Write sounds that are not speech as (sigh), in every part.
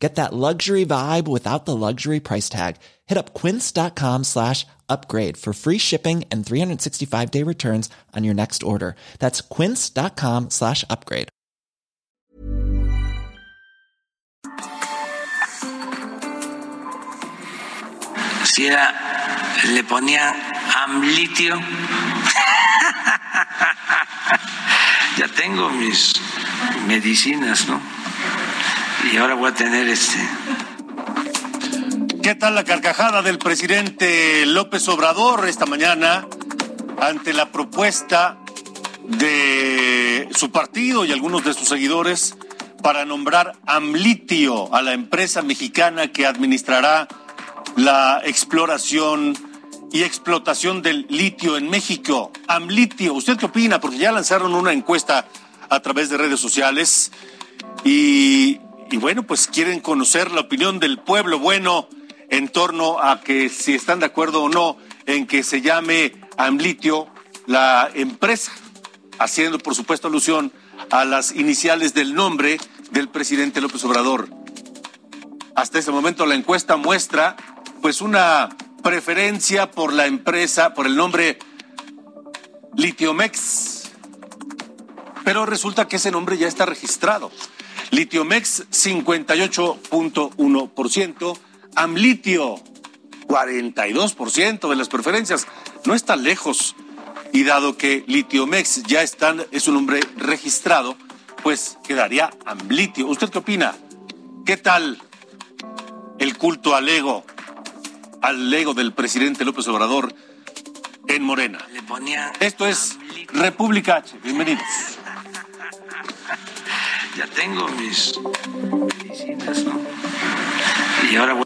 Get that luxury vibe without the luxury price tag. Hit up quince.com slash upgrade for free shipping and 365 day returns on your next order. That's quince.com slash upgrade. Si era, le ponía amlitio. (laughs) ya tengo mis medicinas, ¿no? Y ahora voy a tener este. ¿Qué tal la carcajada del presidente López Obrador esta mañana ante la propuesta de su partido y algunos de sus seguidores para nombrar Amlitio a la empresa mexicana que administrará la exploración y explotación del litio en México? Amlitio, ¿usted qué opina? Porque ya lanzaron una encuesta a través de redes sociales y, y bueno, pues quieren conocer la opinión del pueblo bueno en torno a que si están de acuerdo o no en que se llame Amlitio la empresa, haciendo por supuesto alusión a las iniciales del nombre del presidente López Obrador. Hasta ese momento la encuesta muestra pues una preferencia por la empresa, por el nombre Litiomex. Pero resulta que ese nombre ya está registrado. Litiomex 58.1%, Amlitio 42% de las preferencias. No está lejos. Y dado que Litiomex ya está, es un nombre registrado, pues quedaría Amlitio. ¿Usted qué opina? ¿Qué tal el culto al ego, al ego del presidente López Obrador en Morena? Le ponía Esto es República H. Bienvenidos. (laughs) ya tengo mis medicinas, ¿no? Y ahora voy.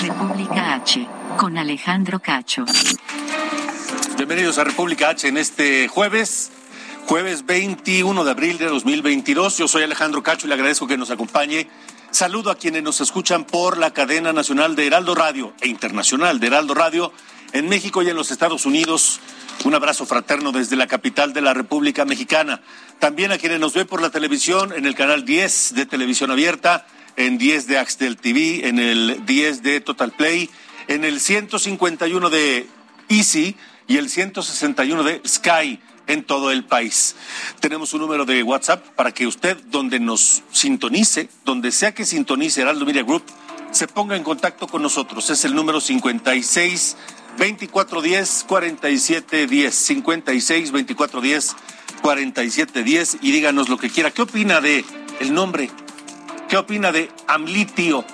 República H, con Alejandro Cacho. Bienvenidos a República H en este jueves, jueves 21 de abril de 2022. Yo soy Alejandro Cacho y le agradezco que nos acompañe. Saludo a quienes nos escuchan por la cadena nacional de Heraldo Radio e internacional de Heraldo Radio en México y en los Estados Unidos. Un abrazo fraterno desde la capital de la República Mexicana. También a quienes nos ven por la televisión en el canal 10 de Televisión Abierta, en 10 de Axtel TV, en el 10 de Total Play, en el 151 de Easy y el 161 de Sky en todo el país. Tenemos un número de WhatsApp para que usted, donde nos sintonice, donde sea que sintonice Heraldo Media Group, se ponga en contacto con nosotros. Es el número 56 2410 4710 56 2410 4710 y díganos lo que quiera. ¿Qué opina de el nombre? ¿Qué opina de Amlitio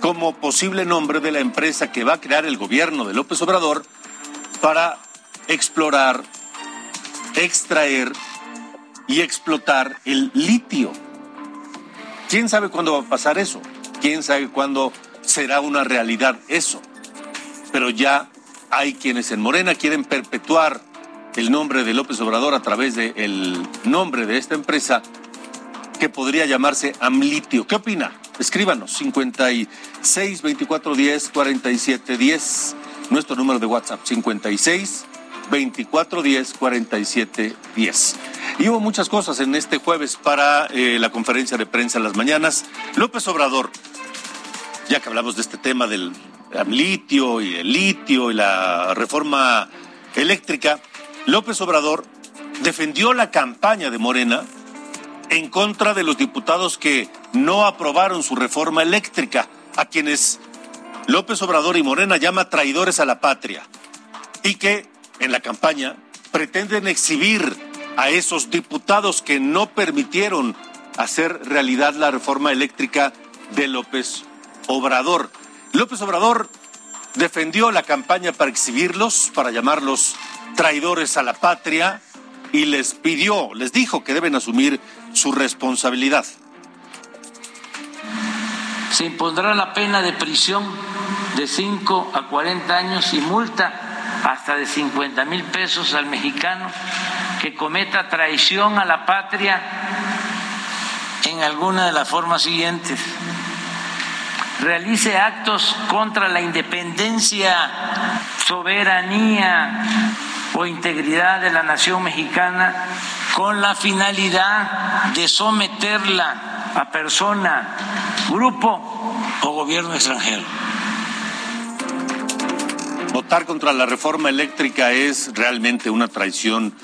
como posible nombre de la empresa que va a crear el gobierno de López Obrador para explorar, extraer y explotar el litio? ¿Quién sabe cuándo va a pasar eso? ¿Quién sabe cuándo será una realidad eso? Pero ya hay quienes en Morena quieren perpetuar el nombre de López Obrador a través del nombre de esta empresa que podría llamarse Amlitio. ¿Qué opina? Escríbanos 56 24 10 47 10. Nuestro número de WhatsApp 56 24 10 47 10. Y hubo muchas cosas en este jueves para eh, la conferencia de prensa en las mañanas. López Obrador, ya que hablamos de este tema del amlitio y el litio y la reforma eléctrica, López Obrador defendió la campaña de Morena en contra de los diputados que no aprobaron su reforma eléctrica, a quienes López Obrador y Morena llama traidores a la patria, y que en la campaña pretenden exhibir a esos diputados que no permitieron hacer realidad la reforma eléctrica de López Obrador. López Obrador defendió la campaña para exhibirlos, para llamarlos traidores a la patria, y les pidió, les dijo que deben asumir su responsabilidad. Se impondrá la pena de prisión de 5 a 40 años y multa hasta de 50 mil pesos al mexicano que cometa traición a la patria en alguna de las formas siguientes. Realice actos contra la independencia, soberanía o integridad de la nación mexicana con la finalidad de someterla a persona, grupo o gobierno extranjero. Votar contra la reforma eléctrica es realmente una traición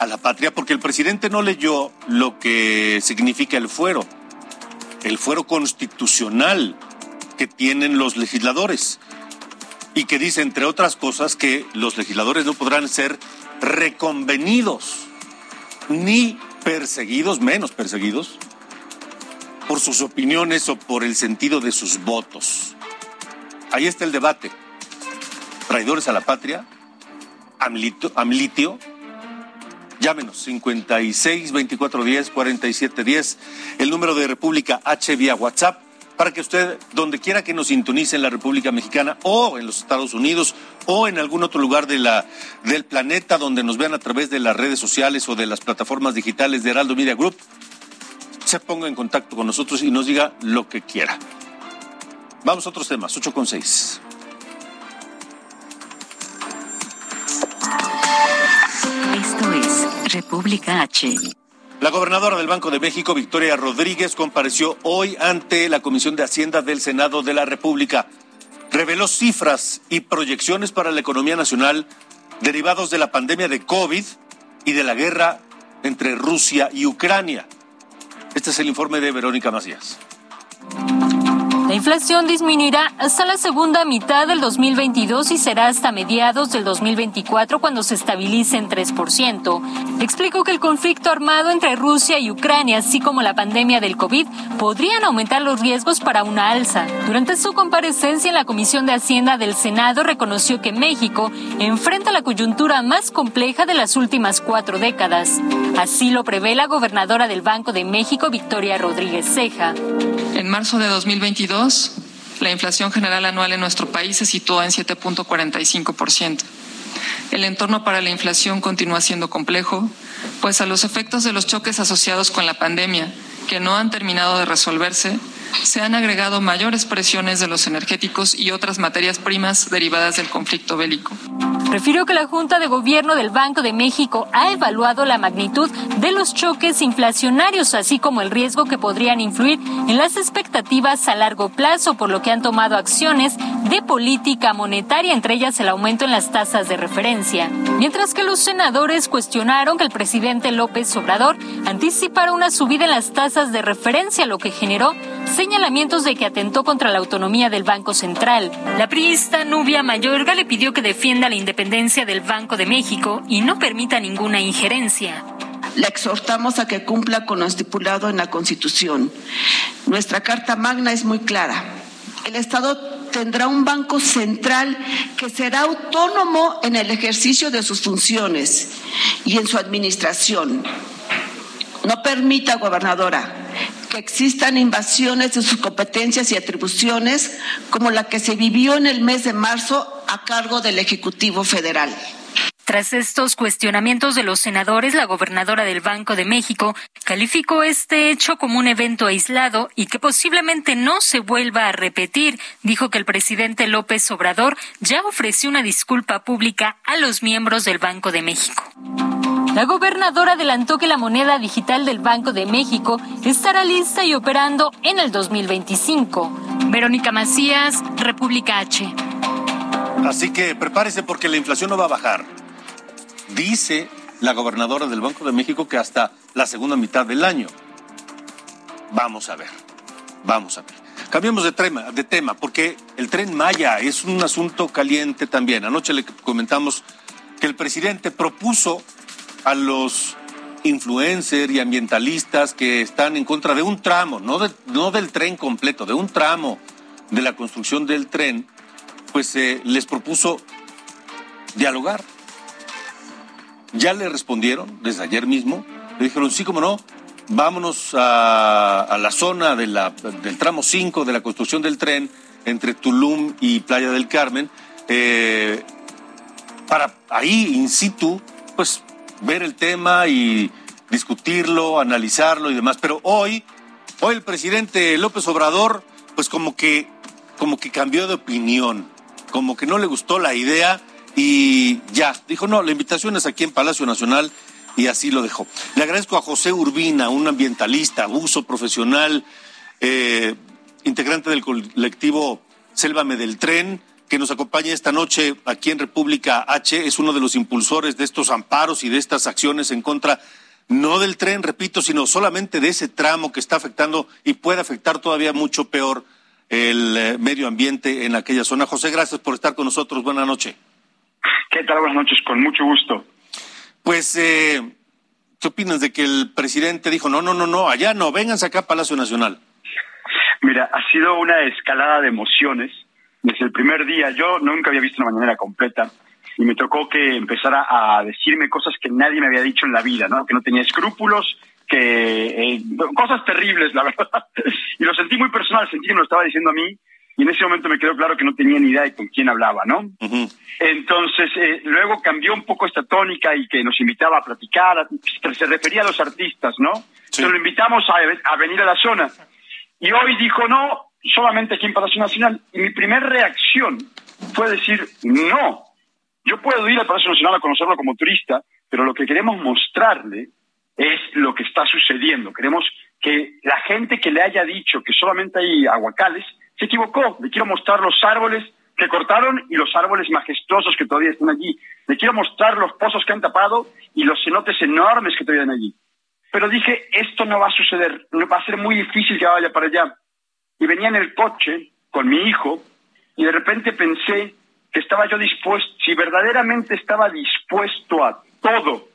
a la patria porque el presidente no leyó lo que significa el fuero, el fuero constitucional que tienen los legisladores y que dice, entre otras cosas, que los legisladores no podrán ser reconvenidos ni perseguidos, menos perseguidos, por sus opiniones o por el sentido de sus votos. Ahí está el debate. Traidores a la patria, amlitio, Llámenos 56 24 10 47 10, el número de República H vía WhatsApp, para que usted, donde quiera que nos sintonice en la República Mexicana o en los Estados Unidos o en algún otro lugar de la, del planeta donde nos vean a través de las redes sociales o de las plataformas digitales de Heraldo Media Group, se ponga en contacto con nosotros y nos diga lo que quiera. Vamos a otros temas, 8 con 6. República H. La gobernadora del Banco de México, Victoria Rodríguez, compareció hoy ante la Comisión de Hacienda del Senado de la República. Reveló cifras y proyecciones para la economía nacional derivados de la pandemia de COVID y de la guerra entre Rusia y Ucrania. Este es el informe de Verónica Macías. La inflación disminuirá hasta la segunda mitad del 2022 y será hasta mediados del 2024 cuando se estabilice en 3%. Explicó que el conflicto armado entre Rusia y Ucrania, así como la pandemia del COVID, podrían aumentar los riesgos para una alza. Durante su comparecencia en la Comisión de Hacienda del Senado, reconoció que México enfrenta la coyuntura más compleja de las últimas cuatro décadas. Así lo prevé la gobernadora del Banco de México, Victoria Rodríguez Ceja. En marzo de 2022, la inflación general anual en nuestro país se situó en 7.45%. El entorno para la inflación continúa siendo complejo, pues a los efectos de los choques asociados con la pandemia, que no han terminado de resolverse, se han agregado mayores presiones de los energéticos y otras materias primas derivadas del conflicto bélico. Refirió que la Junta de Gobierno del Banco de México ha evaluado la magnitud de los choques inflacionarios, así como el riesgo que podrían influir en las expectativas a largo plazo, por lo que han tomado acciones de política monetaria, entre ellas el aumento en las tasas de referencia. Mientras que los senadores cuestionaron que el presidente López Obrador anticipara una subida en las tasas de referencia, lo que generó señalamientos de que atentó contra la autonomía del Banco Central. La priista Nubia Mayorga le pidió que defienda la independencia del Banco de México y no permita ninguna injerencia. La exhortamos a que cumpla con lo estipulado en la Constitución. Nuestra Carta Magna es muy clara. El Estado tendrá un banco central que será autónomo en el ejercicio de sus funciones y en su administración. No permita, gobernadora, existan invasiones de sus competencias y atribuciones como la que se vivió en el mes de marzo a cargo del Ejecutivo Federal. Tras estos cuestionamientos de los senadores, la gobernadora del Banco de México calificó este hecho como un evento aislado y que posiblemente no se vuelva a repetir. Dijo que el presidente López Obrador ya ofreció una disculpa pública a los miembros del Banco de México. La gobernadora adelantó que la moneda digital del Banco de México estará lista y operando en el 2025. Verónica Macías, República H. Así que prepárese porque la inflación no va a bajar. Dice la gobernadora del Banco de México que hasta la segunda mitad del año. Vamos a ver, vamos a ver. Cambiemos de tema, de tema, porque el tren Maya es un asunto caliente también. Anoche le comentamos que el presidente propuso a los influencers y ambientalistas que están en contra de un tramo, no, de, no del tren completo, de un tramo de la construcción del tren, pues eh, les propuso dialogar, ya le respondieron desde ayer mismo. Le dijeron, sí, como no, vámonos a, la zona de del tramo 5 de la construcción del tren entre Tulum y Playa del Carmen, eh, para ahí, in situ, pues ver el tema y discutirlo, analizarlo y demás. Pero hoy, hoy el presidente López Obrador, pues como que, como que cambió de opinión, como que no le gustó la idea y ya, dijo, no, la invitación es aquí en Palacio Nacional y así lo dejó. Le agradezco a José Urbina, un ambientalista, abuso profesional, eh, integrante del colectivo Sélvame del Tren, que nos acompaña esta noche aquí en República H, es uno de los impulsores de estos amparos y de estas acciones en contra no del tren, repito, sino solamente de ese tramo que está afectando y puede afectar todavía mucho peor el eh, medio ambiente en aquella zona. José, gracias por estar con nosotros. Buenas noches. ¿Qué tal? Buenas noches, con mucho gusto. Pues, eh, ¿qué opinas de que el presidente dijo, no, no, no, no, allá no, vénganse acá a Palacio Nacional? Mira, ha sido una escalada de emociones desde el primer día. Yo nunca había visto una mañanera completa y me tocó que empezara a decirme cosas que nadie me había dicho en la vida, ¿no? Que no tenía escrúpulos, que eh, cosas terribles, la (laughs) verdad. y lo sentí muy personal, sentí que me lo estaba diciendo a mí y en ese momento me quedó claro que no tenía ni idea de con quién hablaba, ¿no? Entonces, eh, luego cambió un poco esta tónica y que nos invitaba a platicar, se refería a los artistas, ¿no? Sí. lo invitamos a, a venir a la zona. Y hoy dijo, no, solamente aquí en Palacio Nacional. Y mi primera reacción fue decir, no, yo puedo ir al Palacio Nacional a conocerlo como turista, pero lo que queremos mostrarle es lo que está sucediendo. Queremos que la gente que le haya dicho que solamente hay aguacales se equivocó. Le quiero mostrar los árboles que cortaron y los árboles majestuosos que todavía están allí. Le quiero mostrar los pozos que han tapado y los cenotes enormes que todavía están allí. Pero dije, esto no va a suceder, va a ser muy difícil que vaya para allá. Y venía en el coche con mi hijo y de repente pensé que estaba yo dispuesto, si verdaderamente estaba dispuesto a todo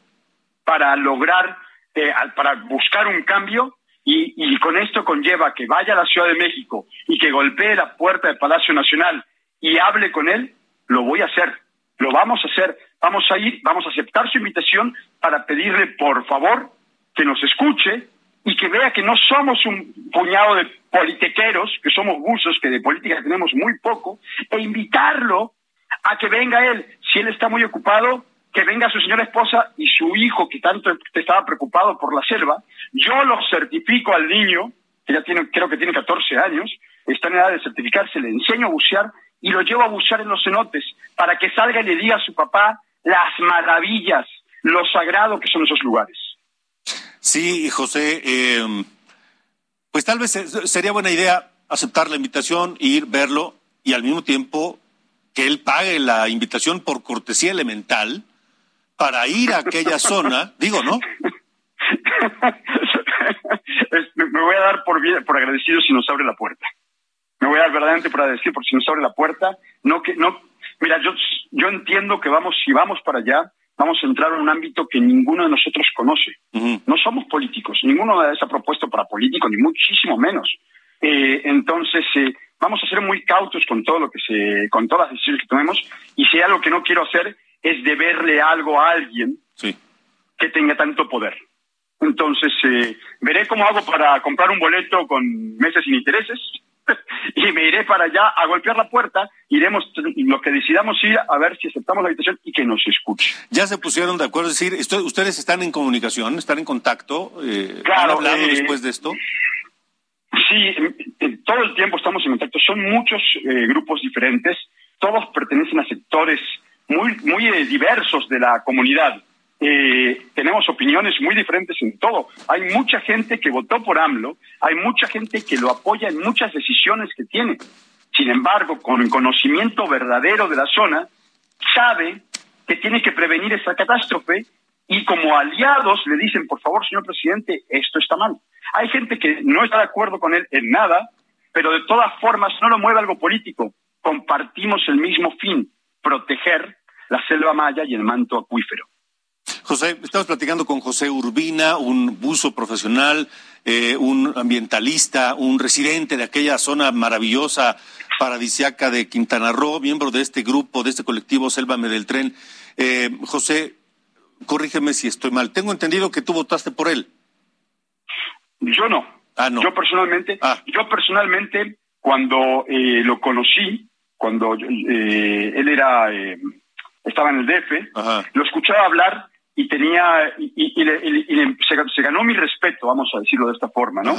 para lograr, eh, para buscar un cambio, y, y, con esto conlleva que vaya a la Ciudad de México y que golpee la puerta del Palacio Nacional y hable con él, lo voy a hacer, lo vamos a hacer, vamos a ir, vamos a aceptar su invitación para pedirle por favor que nos escuche y que vea que no somos un puñado de politiqueros, que somos buzos, que de política tenemos muy poco, e invitarlo a que venga él. Si él está muy ocupado, que venga su señora esposa y su hijo, que tanto estaba preocupado por la selva. Yo lo certifico al niño, que ya tiene, creo que tiene 14 años, está en edad de certificarse, le enseño a bucear y lo llevo a bucear en los cenotes para que salga y le diga a su papá las maravillas, lo sagrado que son esos lugares. Sí, José, eh, pues tal vez sería buena idea aceptar la invitación, ir, verlo y al mismo tiempo que él pague la invitación por cortesía elemental para ir a aquella zona, (laughs) digo, ¿no? me voy a dar por, por agradecido si nos abre la puerta. Me voy a dar verdaderamente por agradecido por si nos abre la puerta. No que no, mira, yo yo entiendo que vamos si vamos para allá vamos a entrar en un ámbito que ninguno de nosotros conoce. No somos políticos, ninguno se ha propuesto para político, ni muchísimo menos. Eh, entonces, eh, vamos a ser muy cautos con todo lo que se, con todas las decisiones que tomemos, y si algo que no quiero hacer es deberle algo a alguien que tenga tanto poder. Entonces, eh, veré cómo hago para comprar un boleto con meses sin intereses, (laughs) y me iré para allá a golpear la puerta, iremos lo que decidamos ir a ver si aceptamos la invitación y que nos escuche. Ya se pusieron de acuerdo, es decir, ustedes están en comunicación, están en contacto, eh, claro, ¿han hablado eh, después de esto? Sí, todo el tiempo estamos en contacto, son muchos eh, grupos diferentes, todos pertenecen a sectores muy, muy eh, diversos de la comunidad eh, tenemos opiniones muy diferentes en todo. Hay mucha gente que votó por AMLO, hay mucha gente que lo apoya en muchas decisiones que tiene. Sin embargo, con conocimiento verdadero de la zona, sabe que tiene que prevenir esa catástrofe y como aliados le dicen, por favor, señor presidente, esto está mal. Hay gente que no está de acuerdo con él en nada, pero de todas formas no lo mueve algo político. Compartimos el mismo fin, proteger la selva maya y el manto acuífero. José, estamos platicando con José Urbina, un buzo profesional, eh, un ambientalista, un residente de aquella zona maravillosa, paradisiaca de Quintana Roo, miembro de este grupo, de este colectivo Selva del Tren. Eh, José, corrígeme si estoy mal. Tengo entendido que tú votaste por él. Yo no. Ah, no. Yo personalmente, Ah. yo personalmente, cuando eh, lo conocí, cuando eh, él era, eh, estaba en el DF, Ajá. lo escuchaba hablar y tenía, y, y- y le- y- le- se, se ganó mi respeto, vamos a decirlo de esta forma, ¿no?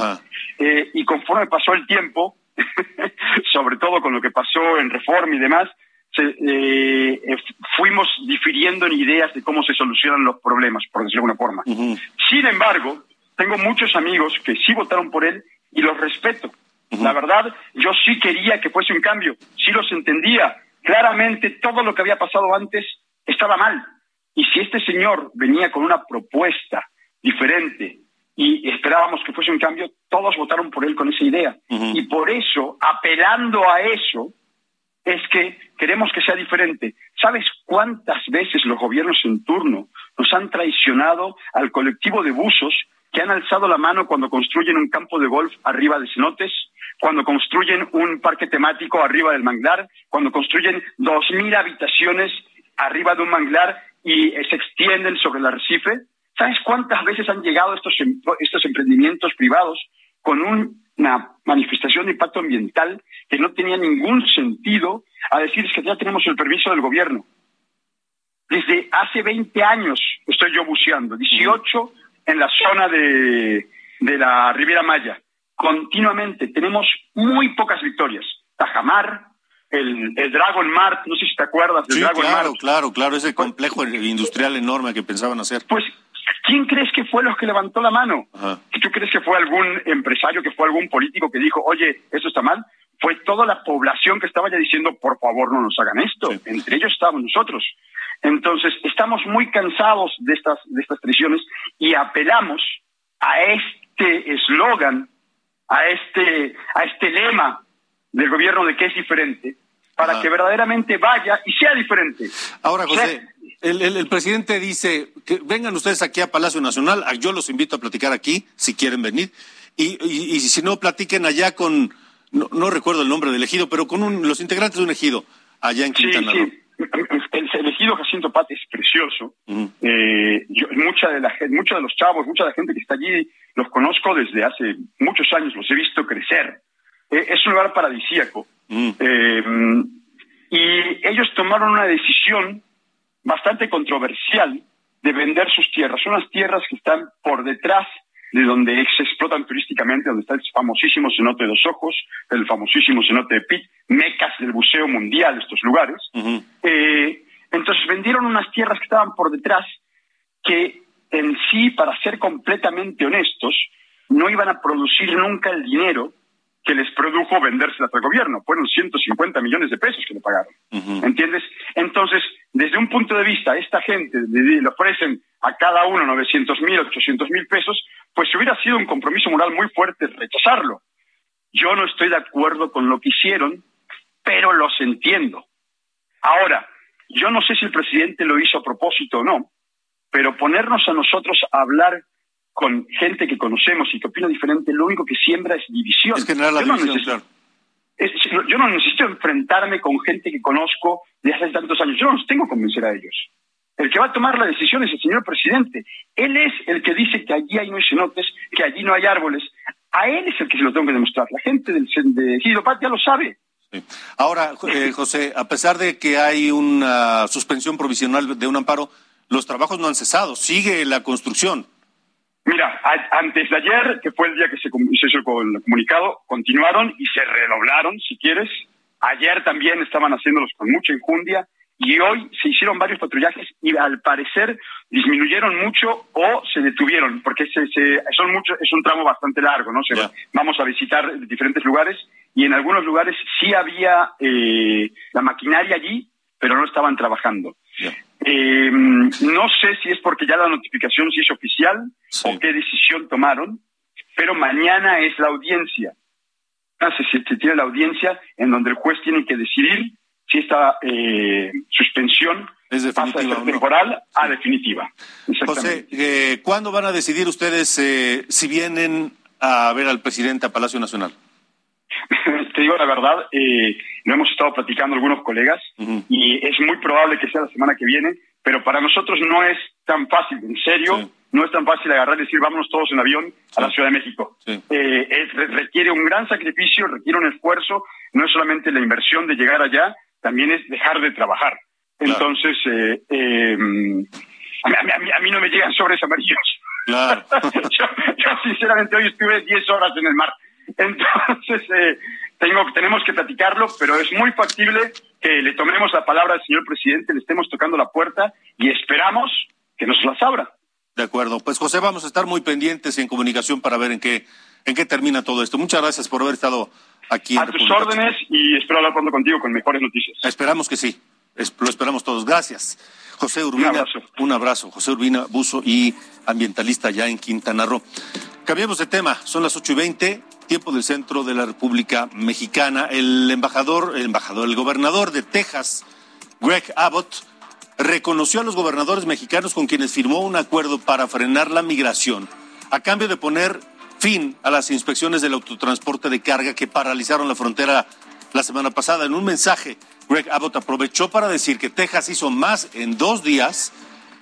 Eh, y conforme pasó el tiempo, (laughs) sobre todo con lo que pasó en Reforma y demás, se, eh, eh, fuimos difiriendo en ideas de cómo se solucionan los problemas, por decirlo de alguna forma. Ujú. Sin embargo, tengo muchos amigos que sí votaron por él y los respeto. La verdad, yo sí quería que fuese un cambio, sí los entendía. Claramente todo lo que había pasado antes estaba mal. Y si este señor venía con una propuesta diferente y esperábamos que fuese un cambio, todos votaron por él con esa idea. Y por eso, apelando a eso, es que queremos que sea diferente. ¿Sabes cuántas veces los gobiernos en turno nos han traicionado al colectivo de buzos que han alzado la mano cuando construyen un campo de golf arriba de cenotes, cuando construyen un parque temático arriba del manglar, cuando construyen dos mil habitaciones arriba de un manglar y se extienden sobre el arrecife? ¿Sabes cuántas veces han llegado estos, em- estos emprendimientos privados con un- una manifestación de impacto ambiental que no tenía ningún sentido a decir que ya tenemos el permiso del gobierno? Desde hace 20 años estoy yo buceando, 18 en la zona de, de la Riviera Maya. Continuamente tenemos muy pocas victorias. Tajamar, el, el Dragon Mart, no sé si te acuerdas del Sí, Dragon claro, Mart. claro, claro, ese complejo industrial enorme que pensaban hacer. Pues, ¿quién crees que fue los que levantó la mano? Ajá. ¿Tú crees que fue algún empresario, que fue algún político que dijo, oye, esto está mal? Fue toda la población que estaba ya diciendo, por favor, no nos hagan esto. Sí. Entre ellos estábamos nosotros. Entonces, estamos muy cansados de estas, de estas traiciones y apelamos a este eslogan, a este, a este lema del gobierno de que es diferente, para que verdaderamente vaya y sea diferente. Ahora, José, el, el- el presidente dice que vengan ustedes aquí a Palacio Nacional, yo los invito a platicar aquí, si quieren venir, y, y- y si no, platiquen allá con, no, no recuerdo el nombre del ejido, pero con un- los integrantes de un ejido, allá en Sí, Quintana Roo. sí. El elegido Jacinto Pate es precioso. Eh, yo- mucha de la muchos de los chavos, mucha de la gente que está allí, los conozco desde hace muchos años, los he visto crecer. Eh, es un lugar paradisíaco. Mm. Eh, y ellos tomaron una decisión bastante controversial de vender sus tierras. Son unas tierras que están por detrás de donde se explotan turísticamente, donde está el famosísimo cenote de los ojos, el famosísimo cenote de Pitt, mecas del buceo mundial, estos lugares. Eh, entonces vendieron unas tierras que estaban por detrás que en sí, para ser completamente honestos, no iban a producir nunca el dinero que les produjo vendérselas al gobierno. Fueron 150 millones de pesos que le pagaron. ¿Entiendes? Entonces, desde un punto de vista, esta gente le le ofrecen a cada uno 900 mil, 800 mil pesos, pues hubiera sido un compromiso moral muy fuerte rechazarlo. Yo no estoy de acuerdo con lo que hicieron, pero los entiendo. Ahora, yo no sé si el presidente lo hizo a propósito o no, pero ponernos a nosotros a hablar con gente que conocemos y que opina diferente, lo único que siembra es división. Es generar la Yo no división, necesito- claro. es- yo no necesito enfrentarme con gente que conozco de hace tantos años. Yo no los tengo que convencer a ellos. El que va a tomar la decisión es el señor presidente. Él es el que dice que allí hay no hay cenotes, que allí no hay árboles. A él es el que se lo tengo que demostrar. La gente del de ya lo sabe. Sí. Ahora, eh, José, a pesar de que hay una suspensión provisional de un amparo, los trabajos no han cesado, sigue la construcción. Mira, a- antes de ayer, que fue el día que se, se hizo el comunicado, continuaron y se redoblaron, si quieres. Ayer también estaban haciéndolos con mucha enjundia y hoy se hicieron varios patrullajes y al parecer disminuyeron mucho o se detuvieron, porque se, se- son mucho, es un tramo bastante largo, ¿no? Se-. Vamos a visitar diferentes lugares y en algunos lugares sí había eh, la maquinaria allí, pero no estaban trabajando. Eh, no sé si es porque ya la notificación se hizo oficial Sí. o qué decisión tomaron, pero mañana es la audiencia. Ah, Se, se- se tiene la audiencia en donde el juez tiene que decidir si esta eh, suspensión Es pasa de ser o no. temporal a definitiva. José, eh, ¿cuándo van a decidir ustedes eh, si vienen a ver al presidente a Palacio Nacional? (laughs) Te digo la verdad, eh, lo hemos estado platicando algunos colegas y es muy probable que sea la semana que viene, pero para nosotros no es tan fácil, en serio. No es tan fácil agarrar y decir vámonos todos en avión a la Ciudad de México. Eh, requiere un gran sacrificio, requiere un esfuerzo. No es solamente la inversión de llegar allá, también es dejar de trabajar. Entonces, eh, eh, a, mí, no me llegan sobres amarillos. Claro. (laughs) yo, sinceramente hoy estuve 10 horas en el mar. Entonces, eh, tengo, tenemos que platicarlo, pero es muy factible que le tomemos la palabra al señor presidente, le estemos tocando la puerta y esperamos que nos las abra. De acuerdo. Pues José, vamos a estar muy pendientes en comunicación para ver en qué, en qué termina todo esto. Muchas gracias por haber estado aquí. A tus órdenes y espero hablar pronto contigo con mejores noticias. Esperamos que sí. lo esperamos todos. Gracias. José Urbina. Un abrazo. Un abrazo. José Urbina, buzo y ambientalista ya en Quintana Roo. Cambiemos de tema. Son las ocho y veinte tiempo del centro de la República Mexicana. El embajador, el embajador, el gobernador de Texas, Greg Abbott, reconoció a los gobernadores mexicanos con quienes firmó un acuerdo para frenar la migración, a cambio de poner fin a las inspecciones del autotransporte de carga que paralizaron la frontera la semana pasada. En un mensaje, Greg Abbott aprovechó para decir que Texas hizo más en dos días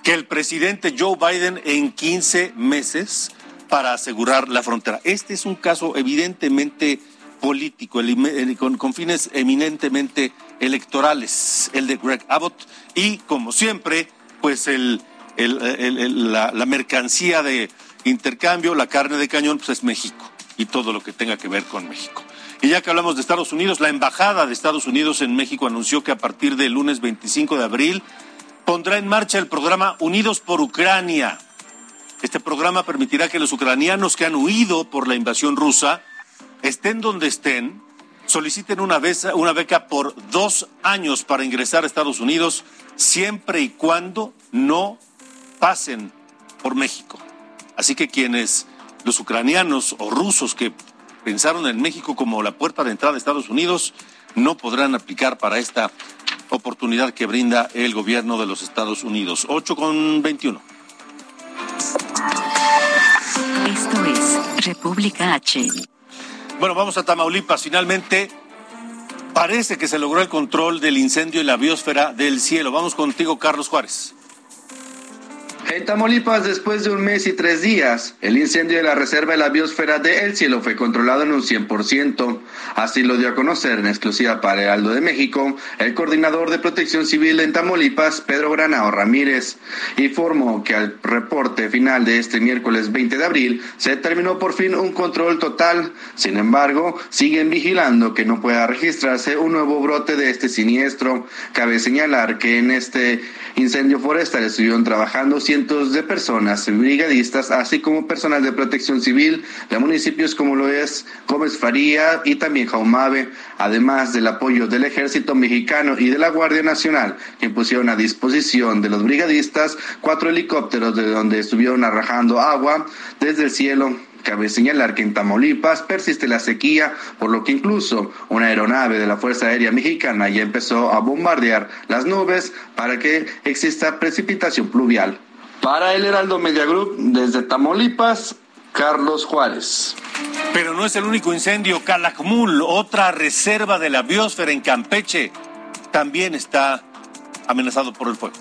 que el presidente Joe Biden en 15 meses para asegurar la frontera. Este es un caso evidentemente político, con, fines eminentemente electorales, el de Greg Abbott, y como siempre, pues el, la, mercancía de intercambio, la carne de cañón, pues es México y todo lo que tenga que ver con México. Y ya que hablamos de Estados Unidos, la Embajada de Estados Unidos en México anunció que a partir del lunes 25 de abril pondrá en marcha el programa Unidos por Ucrania este programa permitirá que los ucranianos que han huido por la invasión rusa, estén donde estén, soliciten una, beca por dos años para ingresar a Estados Unidos, siempre y cuando no pasen por México. Así que quienes, los ucranianos o rusos que pensaron en México como la puerta de entrada a Estados Unidos, no podrán aplicar para esta oportunidad que brinda el gobierno de los Estados Unidos. 8 con 21. Esto es República H. Bueno, vamos a Tamaulipas. Finalmente, parece que se logró el control del incendio en la biosfera del cielo. Vamos contigo, Carlos Juárez. En Tamaulipas, después de un mes y tres días, el incendio de la reserva de la biosfera de El Cielo fue controlado en un 100%. Así lo dio a conocer en exclusiva para Heraldo de México el coordinador de protección civil en Tamaulipas, Pedro Granao Ramírez. Informó que al reporte final de este miércoles 20 de abril se terminó por fin un control total. Sin embargo, siguen vigilando que no pueda registrarse un nuevo brote de este siniestro. Cabe señalar que en este incendio forestal estuvieron trabajando cientos de personas, brigadistas, así como personal de protección civil de municipios como lo es Gómez Faría y también Jaumave, además del apoyo del ejército mexicano y de la Guardia Nacional, que pusieron a disposición de los brigadistas cuatro helicópteros de donde estuvieron arrajando agua desde el cielo Cabe señalar que en Tamaulipas persiste la sequía, por lo que incluso una aeronave de la Fuerza Aérea Mexicana ya empezó a bombardear las nubes para que exista precipitación pluvial. Para el Heraldo Media Group, desde Tamaulipas, Carlos Juárez. Pero no es el único incendio. Calakmul, otra reserva de la biosfera en Campeche, también está amenazado por el fuego.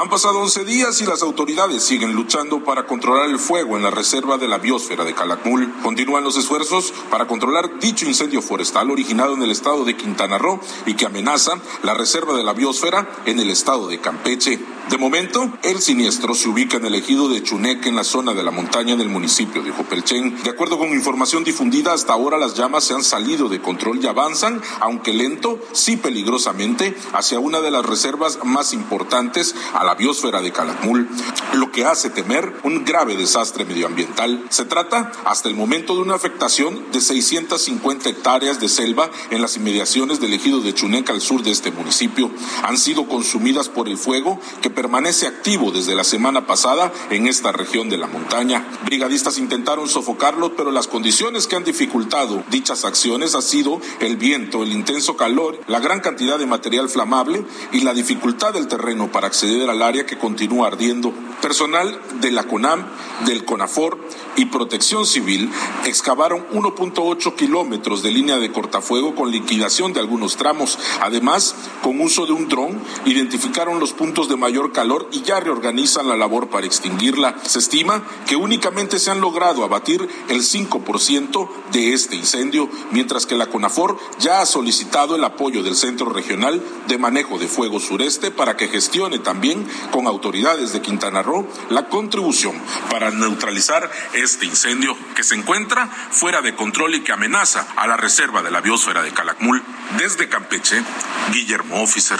Han pasado 11 días y las autoridades siguen luchando para controlar el fuego en la reserva de la biosfera de Calakmul. Continúan los esfuerzos para controlar dicho incendio forestal originado en el estado de Quintana Roo y que amenaza la reserva de la biosfera en el estado de Campeche. De momento, el siniestro se ubica en el ejido de Chuneque, en la zona de la montaña del municipio de Jopelchen. De acuerdo con información difundida, hasta ahora las llamas se han salido de control y avanzan, aunque lento, sí peligrosamente, hacia una de las reservas más importantes la biosfera de Calakmul, lo que hace temer un grave desastre medioambiental. Se trata, hasta el momento, de una afectación de 650 hectáreas de selva en las inmediaciones del ejido de Chuneque al sur de este municipio. Han sido consumidas por el fuego que permanece activo desde la semana pasada en esta región de la montaña. Brigadistas intentaron sofocarlo, pero las condiciones que han dificultado dichas acciones ha sido el viento, el intenso calor, la gran cantidad de material flamable y la dificultad del terreno para acceder al área que continúa ardiendo. Personal de la CONAM, del CONAFOR y Protección Civil excavaron 1.8 kilómetros de línea de cortafuego con liquidación de algunos tramos. Además, con uso de un dron, identificaron los puntos de mayor calor y ya reorganizan la labor para extinguirla. Se estima que únicamente se han logrado abatir el 5% de este incendio, mientras que la CONAFOR ya ha solicitado el apoyo del Centro Regional de Manejo de Fuego Sureste para que gestione también con autoridades de Quintana Roo la contribución para neutralizar este incendio que se encuentra fuera de control y que amenaza a la reserva de la biosfera de Calakmul. Desde Campeche, Guillermo Officer.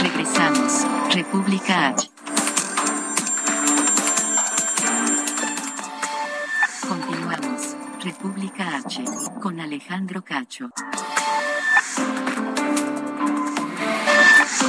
Regresamos. República H. Continuamos. República H. Con Alejandro Cacho.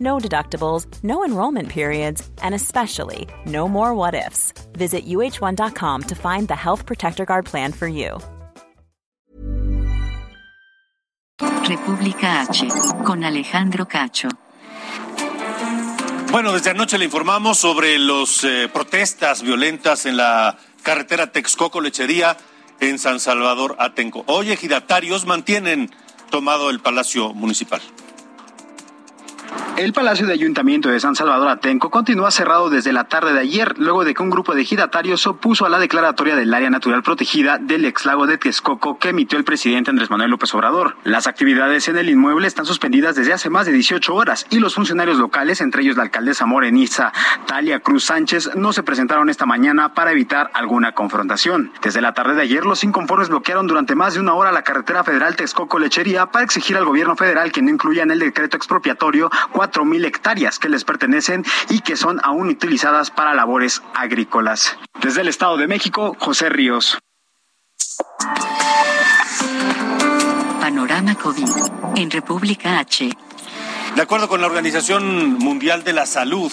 No deductibles, no enrollment periods, and especially no more what ifs. Visit uh1.com to find the Health Protector Guard plan for you. República H. Con Alejandro Cacho. Bueno, desde anoche le informamos sobre las eh, protestas violentas en la carretera Texcoco-Lechería en San Salvador, Atenco. Hoy ejidatarios mantienen tomado el Palacio Municipal. El Palacio de Ayuntamiento de San Salvador Atenco continúa cerrado desde la tarde de ayer, luego de que un grupo de ejidatarios opuso a la declaratoria del área natural protegida del ex lago de Texcoco que emitió el presidente Andrés Manuel López Obrador. Las actividades en el inmueble están suspendidas desde hace más de 18 horas y los funcionarios locales, entre ellos la alcaldesa moreniza Talia Cruz Sánchez, no se presentaron esta mañana para evitar alguna confrontación. Desde la tarde de ayer, los inconformes bloquearon durante más de una hora la carretera federal Texcoco-Lechería para exigir al gobierno federal que no incluya en el decreto expropiatorio cuatro mil hectáreas que les pertenecen y que son aún utilizadas para labores agrícolas. Desde el Estado de México, José Ríos. Panorama COVID en República H. De acuerdo con la Organización Mundial de la Salud,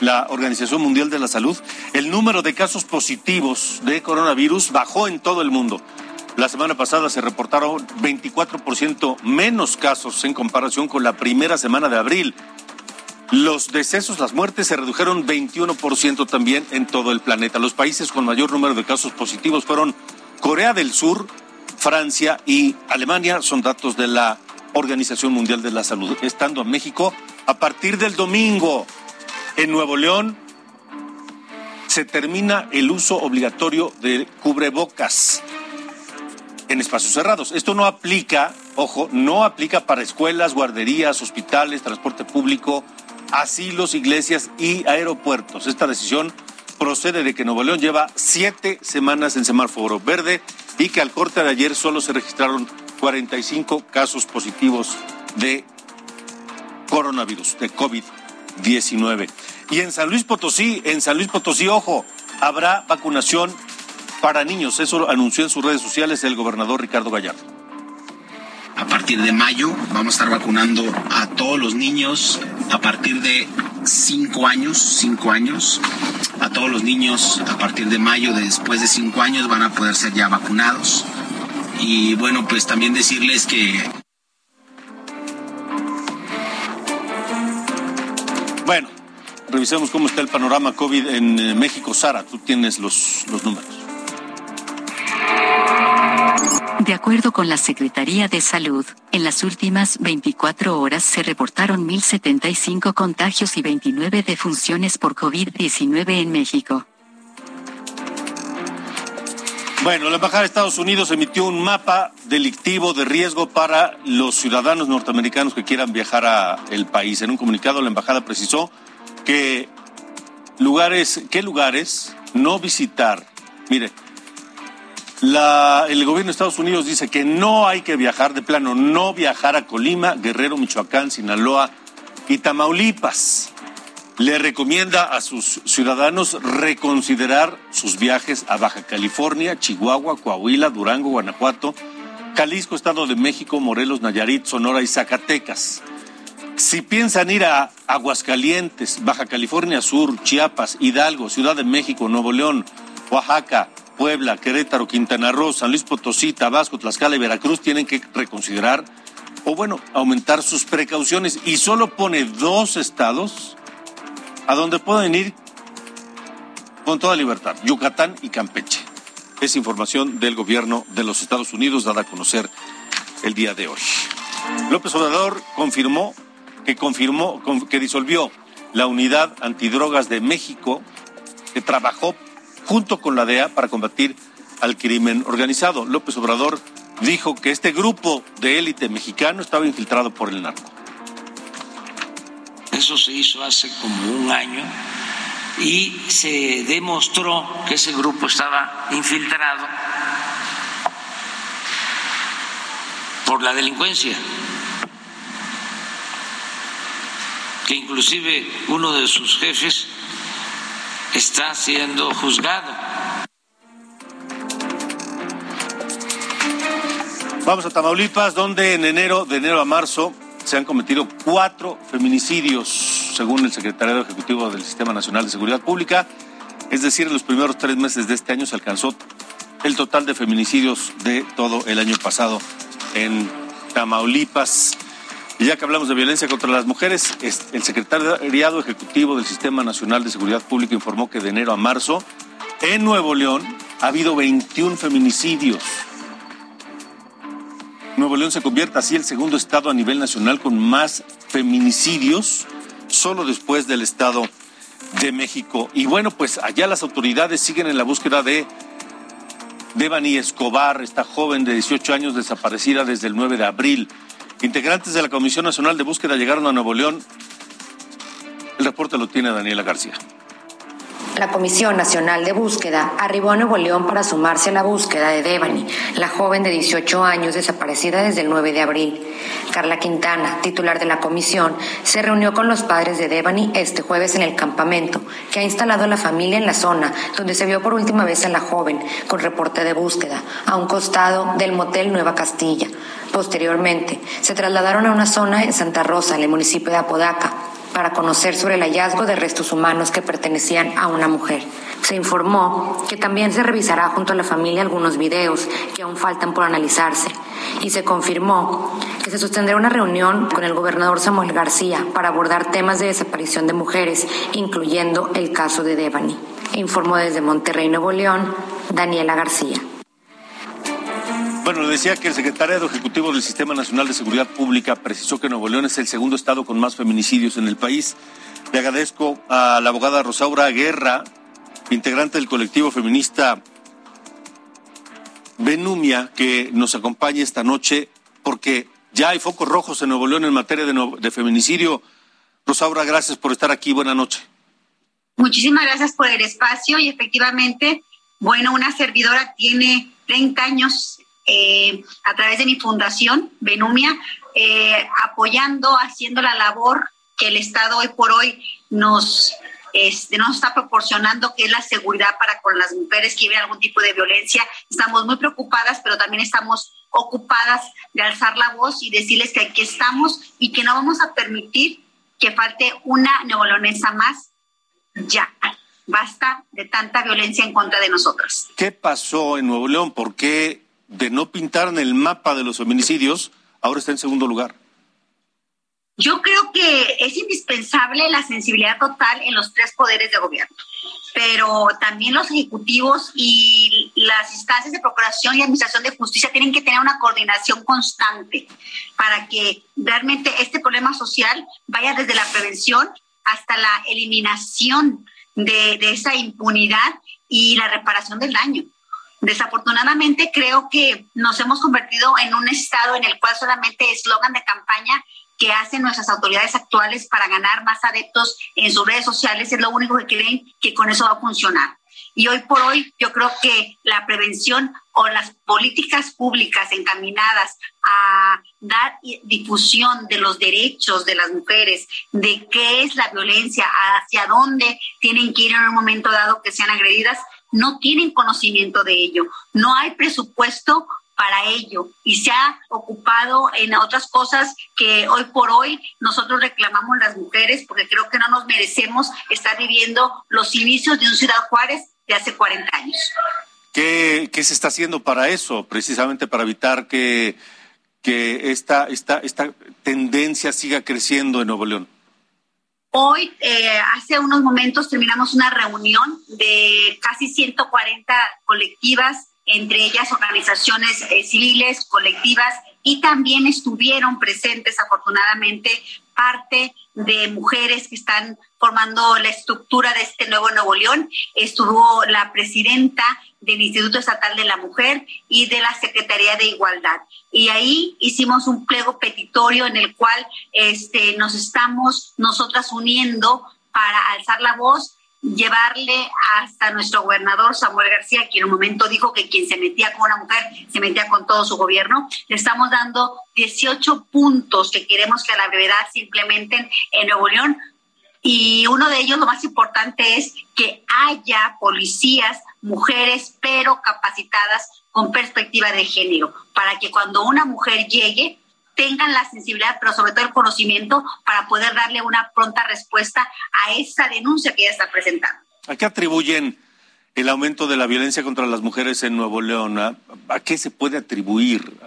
la Organización Mundial de la Salud, el número de casos positivos de coronavirus bajó en todo el mundo. La semana pasada se reportaron 24% menos casos en comparación con la primera semana de abril. Los decesos, las muertes se redujeron 21% también en todo el planeta. Los países con mayor número de casos positivos fueron Corea del Sur, Francia y Alemania. Son datos de la Organización Mundial de la Salud. Estando en México, a partir del domingo, en Nuevo León, se termina el uso obligatorio de cubrebocas en espacios cerrados. Esto no aplica, ojo, no aplica para escuelas, guarderías, hospitales, transporte público, asilos, iglesias y aeropuertos. Esta decisión procede de que Nuevo León lleva siete semanas en semáforo verde y que al corte de ayer solo se registraron 45 casos positivos de coronavirus, de COVID-19. Y en San Luis Potosí, en San Luis Potosí, ojo, habrá vacunación para niños. Eso lo anunció en sus redes sociales el gobernador Ricardo Gallardo. A partir de mayo vamos a estar vacunando a todos los niños a partir de 5 años, 5 años. A todos los niños a partir de mayo, después de 5 años, van a poder ser ya vacunados. Y bueno, pues también decirles que... Bueno, revisemos cómo está el panorama COVID en eh, México. Sara, tú tienes los, los números. De acuerdo con la Secretaría de Salud, en las últimas 24 horas se reportaron 1.075 contagios y 29 defunciones por COVID-19 en México. Bueno, la Embajada de Estados Unidos emitió un mapa delictivo de riesgo para los ciudadanos norteamericanos que quieran viajar a el país. En un comunicado, la Embajada precisó que lugares, qué lugares no visitar. Mire, el gobierno de Estados Unidos dice que no hay que viajar de plano, no viajar a Colima, Guerrero, Michoacán, Sinaloa y Tamaulipas. Le recomienda a sus ciudadanos reconsiderar sus viajes a Baja California, Chihuahua, Coahuila, Durango, Guanajuato, Jalisco, Estado de México, Morelos, Nayarit, Sonora y Zacatecas. Si piensan ir a Aguascalientes, Baja California Sur, Chiapas, Hidalgo, Ciudad de México, Nuevo León, Oaxaca, Puebla, Querétaro, Quintana Roo, San Luis Potosí, Tabasco, Tlaxcala y Veracruz tienen que reconsiderar o bueno, aumentar sus precauciones y solo pone dos estados a donde pueden ir con toda libertad, Yucatán y Campeche. Es información del gobierno de los Estados Unidos dada a conocer el día de hoy. López Obrador confirmó que confirmó que disolvió la unidad antidrogas de México que trabajó junto con la DEA para combatir al crimen organizado. López Obrador dijo que este grupo de élite mexicano estaba infiltrado por el narco. Eso se hizo hace como un año y se demostró que ese grupo estaba infiltrado por la delincuencia, que inclusive uno de sus jefes está siendo juzgado. Vamos a Tamaulipas, donde en enero, de enero a marzo, se han cometido cuatro feminicidios, según el secretario ejecutivo del Sistema Nacional de Seguridad Pública. Es decir, en los primeros tres meses de este año se alcanzó el total de feminicidios de todo el año pasado en Tamaulipas. Y ya que hablamos de violencia contra las mujeres, el secretariado ejecutivo del Sistema Nacional de Seguridad Pública informó que de enero a marzo en Nuevo León ha habido 21 feminicidios. Nuevo León se convierte así el segundo estado a nivel nacional con más feminicidios, solo después del estado de México. Y bueno, pues allá las autoridades siguen en la búsqueda de Devani Escobar, esta joven de 18 años desaparecida desde el 9 de abril. Integrantes de la Comisión Nacional de Búsqueda llegaron a Nuevo León. El reporte lo tiene Daniela García. La Comisión Nacional de Búsqueda arribó a Nuevo León para sumarse a la búsqueda de Devani, la joven de 18 años desaparecida desde el 9 de abril. Carla Quintana, titular de la comisión, se reunió con los padres de Devani este jueves en el campamento que ha instalado la familia en la zona donde se vio por última vez a la joven con reporte de búsqueda, a un costado del motel Nueva Castilla. Posteriormente, se trasladaron a una zona en Santa Rosa, en el municipio de Apodaca, para conocer sobre el hallazgo de restos humanos que pertenecían a una mujer. Se informó que también se revisará junto a la familia algunos videos que aún faltan por analizarse y se confirmó que se sostendrá una reunión con el gobernador Samuel García para abordar temas de desaparición de mujeres, incluyendo el caso de Devani. Informó desde Monterrey, Nuevo León, Daniela García. Bueno, le decía que el secretario ejecutivo del Sistema Nacional de Seguridad Pública precisó que Nuevo León es el segundo estado con más feminicidios en el país. Le agradezco a la abogada Rosaura Guerra, integrante del colectivo feminista Benumia, que nos acompañe esta noche, porque ya hay focos rojos en Nuevo León en materia de, de feminicidio. Rosaura, gracias por estar aquí. Buenas noches. Muchísimas gracias por el espacio y efectivamente, bueno, una servidora tiene 30 años eh, a través de mi fundación, Benumia, eh, apoyando, haciendo la labor que el Estado hoy por hoy nos, este, nos está proporcionando, que es la seguridad para con las mujeres que viven algún tipo de violencia. Estamos muy preocupadas, pero también estamos ocupadas de alzar la voz y decirles que aquí estamos y que no vamos a permitir que falte una neolonesa más ya. Basta de tanta violencia en contra de nosotras. ¿Qué pasó en Nuevo León? ¿Por qué de no pintar en el mapa de los feminicidios, ahora está en segundo lugar? Yo creo que es indispensable la sensibilidad total en los tres poderes de gobierno, pero también los ejecutivos y las instancias de procuración y administración de justicia tienen que tener una coordinación constante para que realmente este problema social vaya desde la prevención hasta la eliminación de, de esa impunidad y la reparación del daño. Desafortunadamente creo que nos hemos convertido en un estado en el cual solamente eslogan de campaña que hacen nuestras autoridades actuales para ganar más adeptos en sus redes sociales es lo único que creen que con eso va a funcionar. Y hoy por hoy yo creo que la prevención o las políticas públicas encaminadas a dar difusión de los derechos de las mujeres, de qué es la violencia, hacia dónde tienen que ir en un momento dado que sean agredidas, no tienen conocimiento de ello, no hay presupuesto para ello y se ha ocupado en otras cosas que hoy por hoy nosotros reclamamos las mujeres porque creo que no nos merecemos estar viviendo los inicios de un Ciudad Juárez de hace 40 años. ¿Qué, se está haciendo para eso, precisamente para evitar que, que esta, esta, esta tendencia siga creciendo en Nuevo León? Hoy, eh, hace unos momentos, terminamos una reunión de casi 140 colectivas, entre ellas organizaciones eh, civiles, colectivas, y también estuvieron presentes, afortunadamente, parte de mujeres que están formando la estructura de este nuevo Nuevo León. Estuvo la presidenta del Instituto Estatal de la Mujer y de la Secretaría de Igualdad. Y ahí hicimos un pliego petitorio en el cual este, nos estamos nosotras uniendo para alzar la voz llevarle hasta nuestro gobernador Samuel García, que en un momento dijo que quien se metía con una mujer se metía con todo su gobierno. Le estamos dando 18 puntos que queremos que a la brevedad se implementen en Nuevo León. Y uno de ellos, lo más importante, es que haya policías, mujeres, pero capacitadas con perspectiva de género, para que cuando una mujer llegue, tengan la sensibilidad, pero sobre todo el conocimiento para poder darle una pronta respuesta a esa denuncia que ella está presentando. ¿A qué atribuyen el aumento de la violencia contra las mujeres en Nuevo León? ¿A, qué se puede atribuir?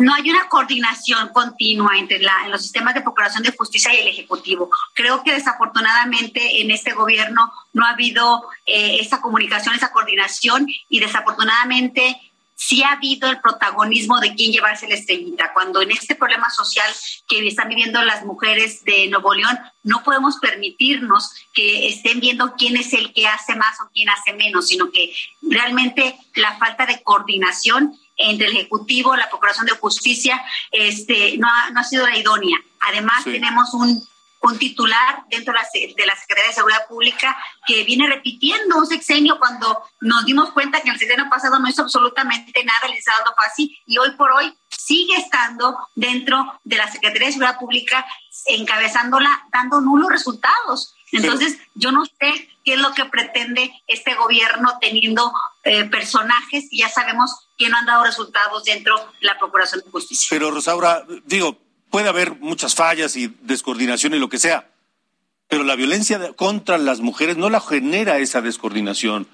No hay una coordinación continua entre la, en los sistemas de procuración de justicia y el Ejecutivo. Creo que desafortunadamente en este gobierno no ha habido eh, esa comunicación, esa coordinación y desafortunadamente sí ha habido el protagonismo de quién llevarse la estrellita. Cuando en este problema social que están viviendo las mujeres de Nuevo León, no podemos permitirnos que estén viendo quién es el que hace más o quién hace menos, sino que realmente la falta de coordinación entre el Ejecutivo, la Procuración de Justicia, este, no, ha, no ha sido la idónea. Además, tenemos un un titular dentro de la, Secretaría de Seguridad Pública que viene repitiendo un sexenio cuando nos dimos cuenta que el sexenio pasado no hizo absolutamente nada el licenciado Pasi y hoy por hoy sigue estando dentro de la Secretaría de Seguridad Pública encabezándola, dando nulos resultados. Entonces, yo no sé qué es lo que pretende este gobierno teniendo eh, personajes y ya sabemos que no han dado resultados dentro de la Procuración de Justicia. Pero, Rosaura, digo, puede haber muchas fallas y descoordinación y lo que sea, pero la violencia contra las mujeres no la genera esa descoordinación.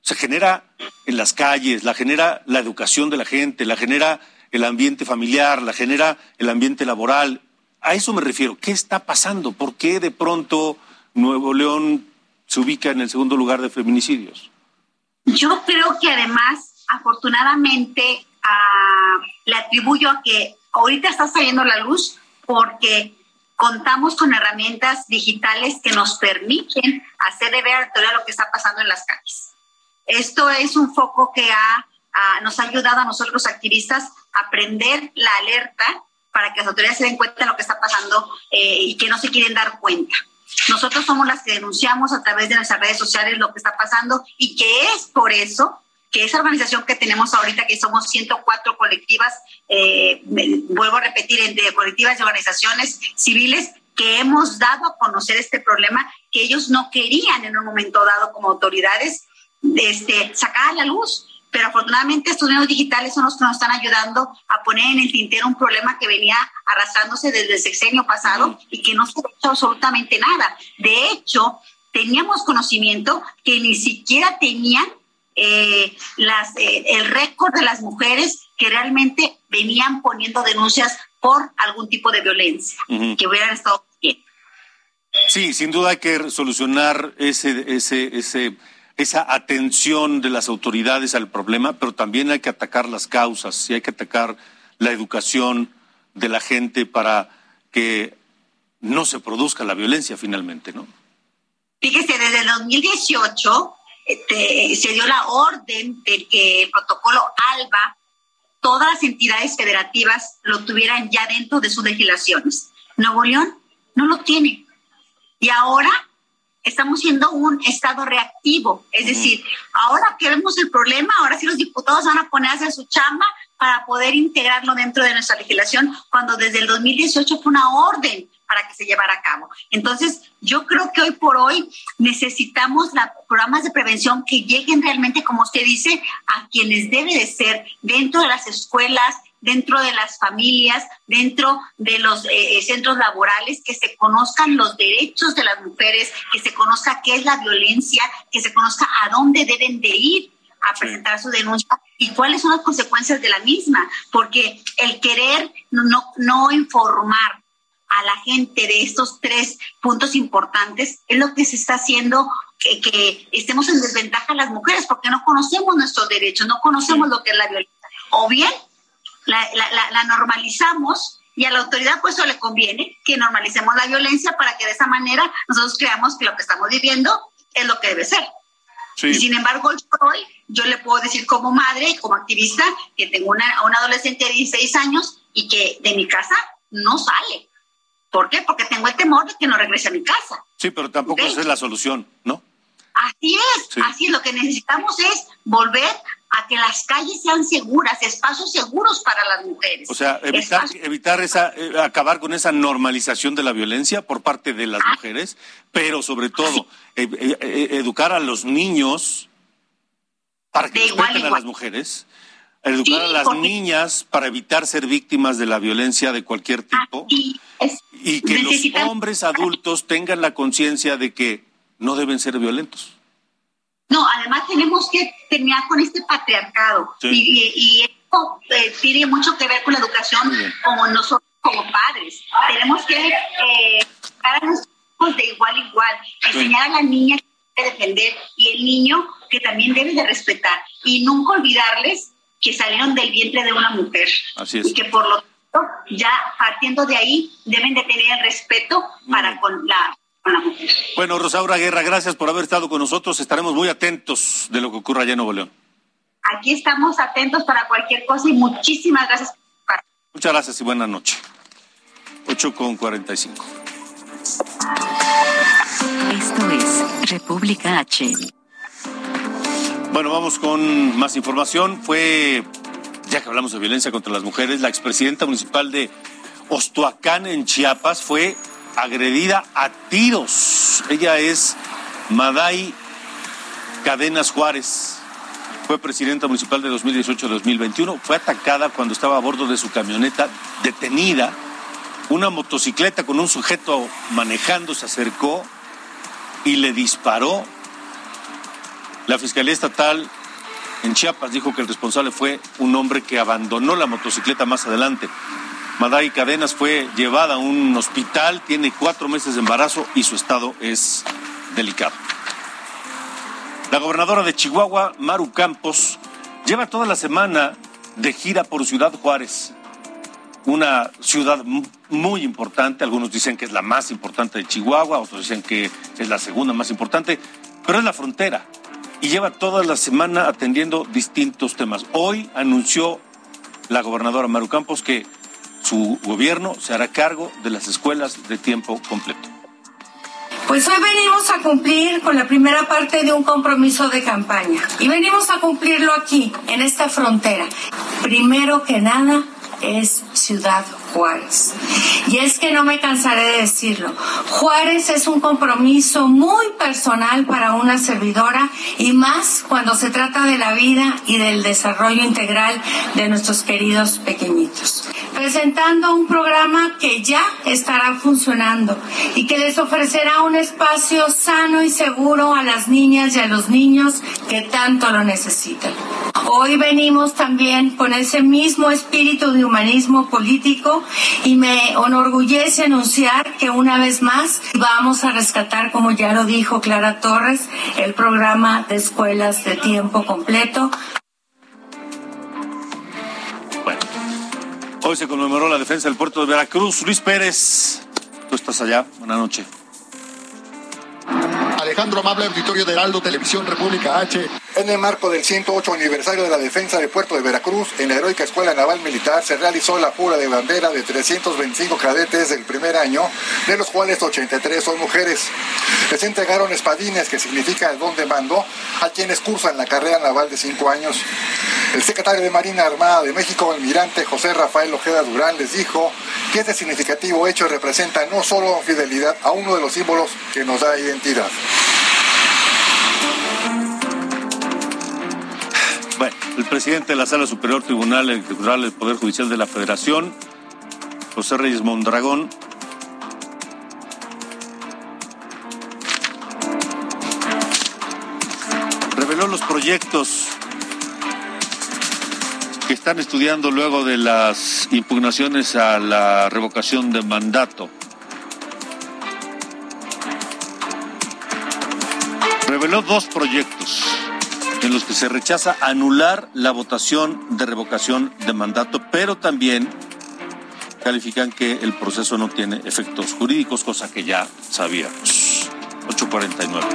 Se genera en las calles, la genera la educación de la gente, la genera el ambiente familiar, la genera el ambiente laboral. A eso me refiero. ¿Qué está pasando? ¿Por qué de pronto Nuevo León se ubica en el segundo lugar de feminicidios? Yo creo que además, afortunadamente, ah, le atribuyo a que ahorita está saliendo la luz porque contamos con herramientas digitales que nos permiten hacer de ver todo lo que está pasando en las calles. Esto es un foco que ha, nos ha ayudado a nosotros activistas a prender la alerta para que las autoridades se den cuenta de lo que está pasando eh, y que no se quieren dar cuenta. Nosotros somos las que denunciamos a través de nuestras redes sociales lo que está pasando y que es por eso que esa organización que tenemos ahorita, que somos 104 colectivas, eh, vuelvo a repetir, entre colectivas y organizaciones civiles, que hemos dado a conocer este problema que ellos no querían en un momento dado como autoridades este, sacar a la luz. Pero afortunadamente estos medios digitales son los que nos están ayudando a poner en el tintero un problema que venía arrastrándose desde el sexenio pasado y que no se ha hecho absolutamente nada. De hecho, teníamos conocimiento que ni siquiera tenían eh, las, eh, el récord de las mujeres que realmente venían poniendo denuncias por algún tipo de violencia, que hubieran estado bien. Sí, sin duda hay que solucionar ese, ese, ese, esa atención de las autoridades al problema, pero también hay que atacar las causas y hay que atacar la educación de la gente para que no se produzca la violencia finalmente, ¿no? Fíjese, desde el 2018 este, se dio la orden de que el protocolo ALBA, todas las entidades federativas lo tuvieran ya dentro de sus legislaciones. Nuevo León no lo tiene. Y ahora estamos siendo un estado reactivo. Es decir, ahora que vemos el problema, ahora sí los diputados van a ponerse a su chamba para poder integrarlo dentro de nuestra legislación, cuando desde el 2018 fue una orden para que se llevara a cabo. Entonces, yo creo que hoy por hoy necesitamos la, programas de prevención que lleguen realmente, como usted dice, a quienes debe de ser dentro de las escuelas, dentro de las familias, dentro de los eh, eh, centros laborales, que se conozcan los derechos de las mujeres, que se conozca qué es la violencia, que se conozca a dónde deben de ir a presentar su denuncia y cuáles son las consecuencias de la misma, porque el querer no, no informar a la gente de estos tres puntos importantes es lo que se está haciendo que, que, estemos en desventaja las mujeres porque no conocemos nuestros derechos, no conocemos lo que es la violencia. O bien la, la, la, normalizamos y a la autoridad pues eso le conviene que normalicemos la violencia para que de esa manera nosotros creamos que lo que estamos viviendo es lo que debe ser. Y sin embargo, hoy yo le puedo decir como madre y como activista que tengo una, una adolescente de 16 años y que de mi casa no sale. ¿Por qué? Porque tengo el temor de que no regrese a mi casa. Sí, pero tampoco esa es la solución, ¿no? Así es, así es. Lo que necesitamos es volver a que las calles sean seguras, espacios seguros para las mujeres. O sea, evitar, evitar esa, eh, acabar con esa normalización de la violencia por parte de las ah. mujeres, pero sobre todo e, e, e, educar a los niños para que respeten a las mujeres, educar a las niñas para evitar ser víctimas de la violencia de cualquier tipo y que los hombres adultos tengan la conciencia de que no deben ser violentos. No, además tenemos que terminar con este patriarcado. Y, y, esto eh, tiene mucho que ver con la educación como nosotros como padres. Tenemos que eh, a nuestros hijos de igual a igual, enseñar a la niña que debe defender y el niño que también debe de respetar y nunca olvidarles que salieron del vientre de una mujer Así es. y que por lo tanto ya partiendo de ahí deben de tener el respeto para con la bueno, Rosaura Guerra, gracias por haber estado con nosotros. Estaremos muy atentos de lo que ocurra allá en Nuevo León. Aquí estamos atentos para cualquier cosa y muchísimas gracias. Muchas gracias y buenas noches. 8 con 45. Esto es República H. Bueno, vamos con más información. Fue, ya que hablamos de violencia contra las mujeres, la expresidenta municipal de Ostoacán en Chiapas fue agredida a tiros. Ella es Maday Cadenas Juárez. Fue presidenta municipal de 2018-2021. Fue atacada cuando estaba a bordo de su camioneta detenida. Una motocicleta con un sujeto manejando se acercó y le disparó. La Fiscalía Estatal en Chiapas dijo que el responsable fue un hombre que abandonó la motocicleta más adelante. Maday Cadenas fue llevada a un hospital, tiene cuatro meses de embarazo y su estado es delicado. La gobernadora de Chihuahua, Maru Campos, lleva toda la semana de gira por Ciudad Juárez, una ciudad muy importante, algunos dicen que es la más importante de Chihuahua, otros dicen que es la segunda más importante, pero es la frontera y lleva toda la semana atendiendo distintos temas. Hoy anunció la gobernadora Maru Campos que su gobierno se hará cargo de las escuelas de tiempo completo. Pues hoy venimos a cumplir con la primera parte de un compromiso de campaña y venimos a cumplirlo aquí, en esta frontera. Primero que nada es Ciudad Juárez. Y es que no me cansaré de decirlo. Juárez es un compromiso muy personal para una servidora y más cuando se trata de la vida y del desarrollo integral de nuestros queridos pequeñitos. Presentando un programa que ya estará funcionando y que les ofrecerá un espacio sano y seguro a las niñas y a los niños que tanto lo necesitan. Hoy venimos también con ese mismo espíritu de humanismo político y me enorgullece anunciar que una vez más vamos a rescatar, como ya lo dijo Clara Torres, el programa de escuelas de tiempo completo. Bueno, hoy se conmemoró la defensa del puerto de Veracruz. Luis Pérez, tú estás allá. Buenas noches. Alejandro Amable, auditorio de Heraldo Televisión República H. En el marco del 108 aniversario de la defensa del puerto de Veracruz, en la heroica Escuela Naval Militar se realizó la pura de bandera de 325 cadetes del primer año, de los cuales 83 son mujeres. Les entregaron espadines, que significa el don de mando, a quienes cursan la carrera naval de 5 años. El secretario de Marina Armada de México, almirante José Rafael Ojeda Durán, les dijo que este significativo hecho representa no solo fidelidad a uno de los símbolos que nos da identidad. El presidente de la Sala Superior Tribunal Electoral del Poder Judicial de la Federación, José Reyes Mondragón, reveló los proyectos que están estudiando luego de las impugnaciones a la revocación de mandato. Reveló dos proyectos en los que se rechaza anular la votación de revocación de mandato, pero también califican que el proceso no tiene efectos jurídicos, cosa que ya sabíamos. 849.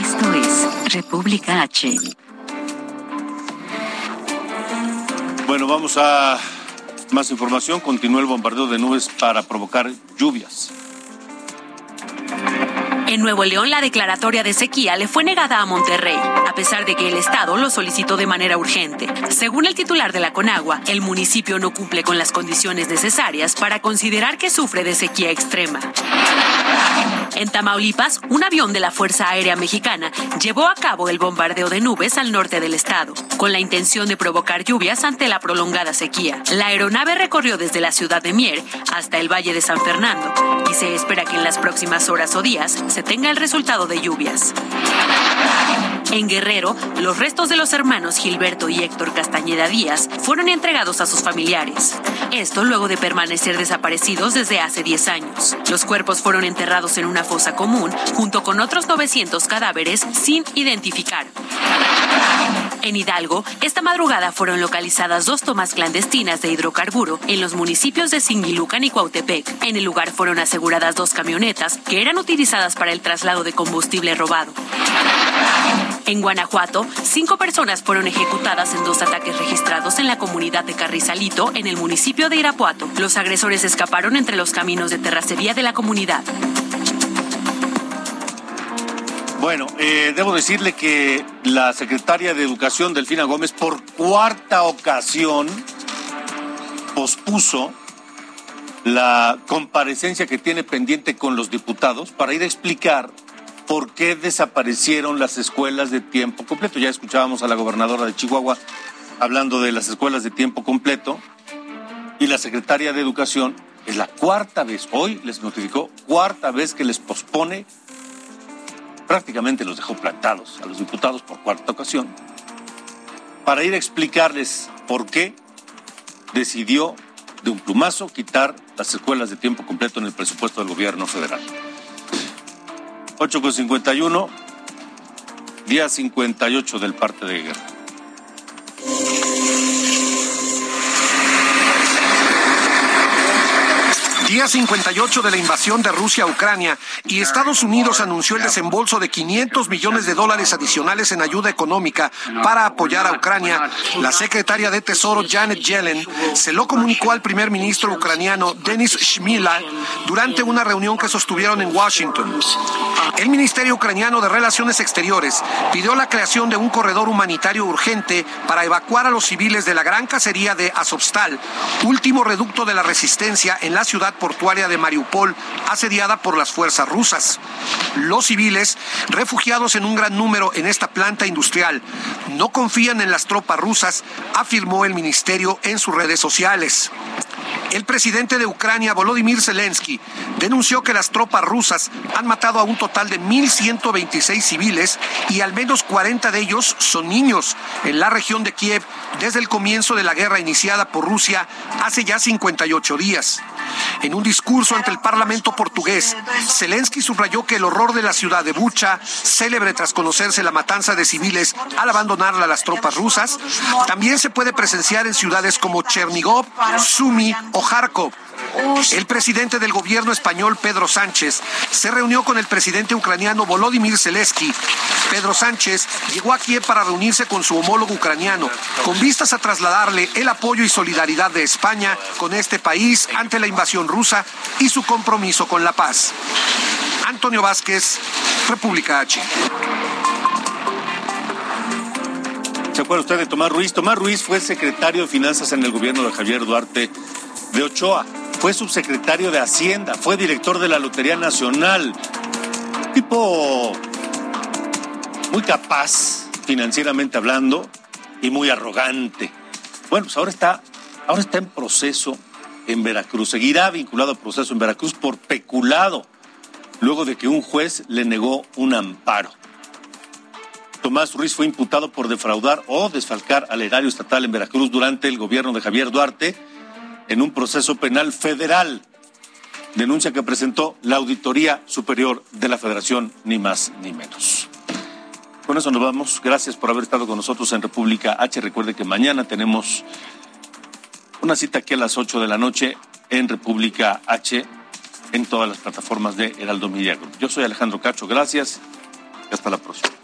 Esto es República H. Bueno, vamos a más información. Continúa el bombardeo de nubes para provocar lluvias. En Nuevo León, la declaratoria de sequía le fue negada a Monterrey, a pesar de que el Estado lo solicitó de manera urgente. Según el titular de la Conagua, el municipio no cumple con las condiciones necesarias para considerar que sufre de sequía extrema. En Tamaulipas, un avión de la Fuerza Aérea Mexicana llevó a cabo el bombardeo de nubes al norte del estado, con la intención de provocar lluvias ante la prolongada sequía. La aeronave recorrió desde la ciudad de Mier hasta el Valle de San Fernando y se espera que en las próximas horas o días se tenga el resultado de lluvias. En Guerrero, los restos de los hermanos Gilberto y Héctor Castañeda Díaz fueron entregados a sus familiares. Esto luego de permanecer desaparecidos desde hace 10 años. Los cuerpos fueron enterrados en una fosa común junto con otros 900 cadáveres sin identificar. En Hidalgo, esta madrugada fueron localizadas dos tomas clandestinas de hidrocarburo en los municipios de Singilucan y Cuautepec. En el lugar fueron aseguradas dos camionetas que eran utilizadas para el traslado de combustible robado. En Guanajuato, cinco personas fueron ejecutadas en dos ataques registrados en la comunidad de Carrizalito, en el municipio de Irapuato. Los agresores escaparon entre los caminos de terracería de la comunidad. Bueno, eh, debo decirle que la secretaria de Educación, Delfina Gómez, por cuarta ocasión pospuso la comparecencia que tiene pendiente con los diputados para ir a explicar por qué desaparecieron las escuelas de tiempo completo. Ya escuchábamos a la gobernadora de Chihuahua hablando de las escuelas de tiempo completo y la secretaria de Educación es la cuarta vez, hoy les notificó, cuarta vez que les pospone prácticamente los dejó plantados a los diputados por cuarta ocasión, para ir a explicarles por qué decidió de un plumazo quitar las escuelas de tiempo completo en el presupuesto del gobierno federal. 8 con 51, día 58 del parte de guerra. Día 58 de la invasión de Rusia a Ucrania y Estados Unidos anunció el desembolso de 500 millones de dólares adicionales en ayuda económica para apoyar a Ucrania. La secretaria de Tesoro Janet Yellen se lo comunicó al primer ministro ucraniano Denis Shmyhal durante una reunión que sostuvieron en Washington. El Ministerio Ucraniano de Relaciones Exteriores pidió la creación de un corredor humanitario urgente para evacuar a los civiles de la gran cacería de Azovstal, último reducto de la resistencia en la ciudad portuaria de Mariupol, asediada por las fuerzas rusas. Los civiles, refugiados en un gran número en esta planta industrial, no confían en las tropas rusas, afirmó el ministerio en sus redes sociales. El presidente de Ucrania, Volodymyr Zelensky, denunció que las tropas rusas han matado a un total de 1.126 civiles y al menos 40 de ellos son niños en la región de Kiev desde el comienzo de la guerra iniciada por Rusia hace ya 58 días. En un discurso ante el Parlamento portugués, Zelensky subrayó que el horror de la ciudad de Bucha, célebre tras conocerse la matanza de civiles al abandonarla a las tropas rusas, también se puede presenciar en ciudades como Chernigov, Sumy o Kharkov. El presidente del gobierno español, Pedro Sánchez, se reunió con el presidente ucraniano Volodymyr Zelensky. Pedro Sánchez llegó aquí para reunirse con su homólogo ucraniano, con vistas a trasladarle el apoyo y solidaridad de España con este país ante la invasión rusa y su compromiso con la paz. Antonio Vázquez, República H. ¿Se acuerda usted de Tomás Ruiz? Tomás Ruiz fue secretario de Finanzas en el gobierno de Javier Duarte de Ochoa. Fue subsecretario de Hacienda, fue director de la Lotería Nacional. Tipo muy capaz, financieramente hablando, y muy arrogante. Bueno, pues ahora está, ahora está en proceso en Veracruz. Seguirá vinculado a proceso en Veracruz por peculado, luego de que un juez le negó un amparo. Tomás Ruiz fue imputado por defraudar o desfalcar al erario estatal en Veracruz durante el gobierno de Javier Duarte en un proceso penal federal. Denuncia que presentó la Auditoría Superior de la Federación, ni más ni menos. Con eso nos vamos. Gracias por haber estado con nosotros en República H. Recuerde que mañana tenemos una cita aquí a las 8 de la noche en República H en todas las plataformas de Heraldo Media Group. Yo soy Alejandro Cacho, gracias y hasta la próxima.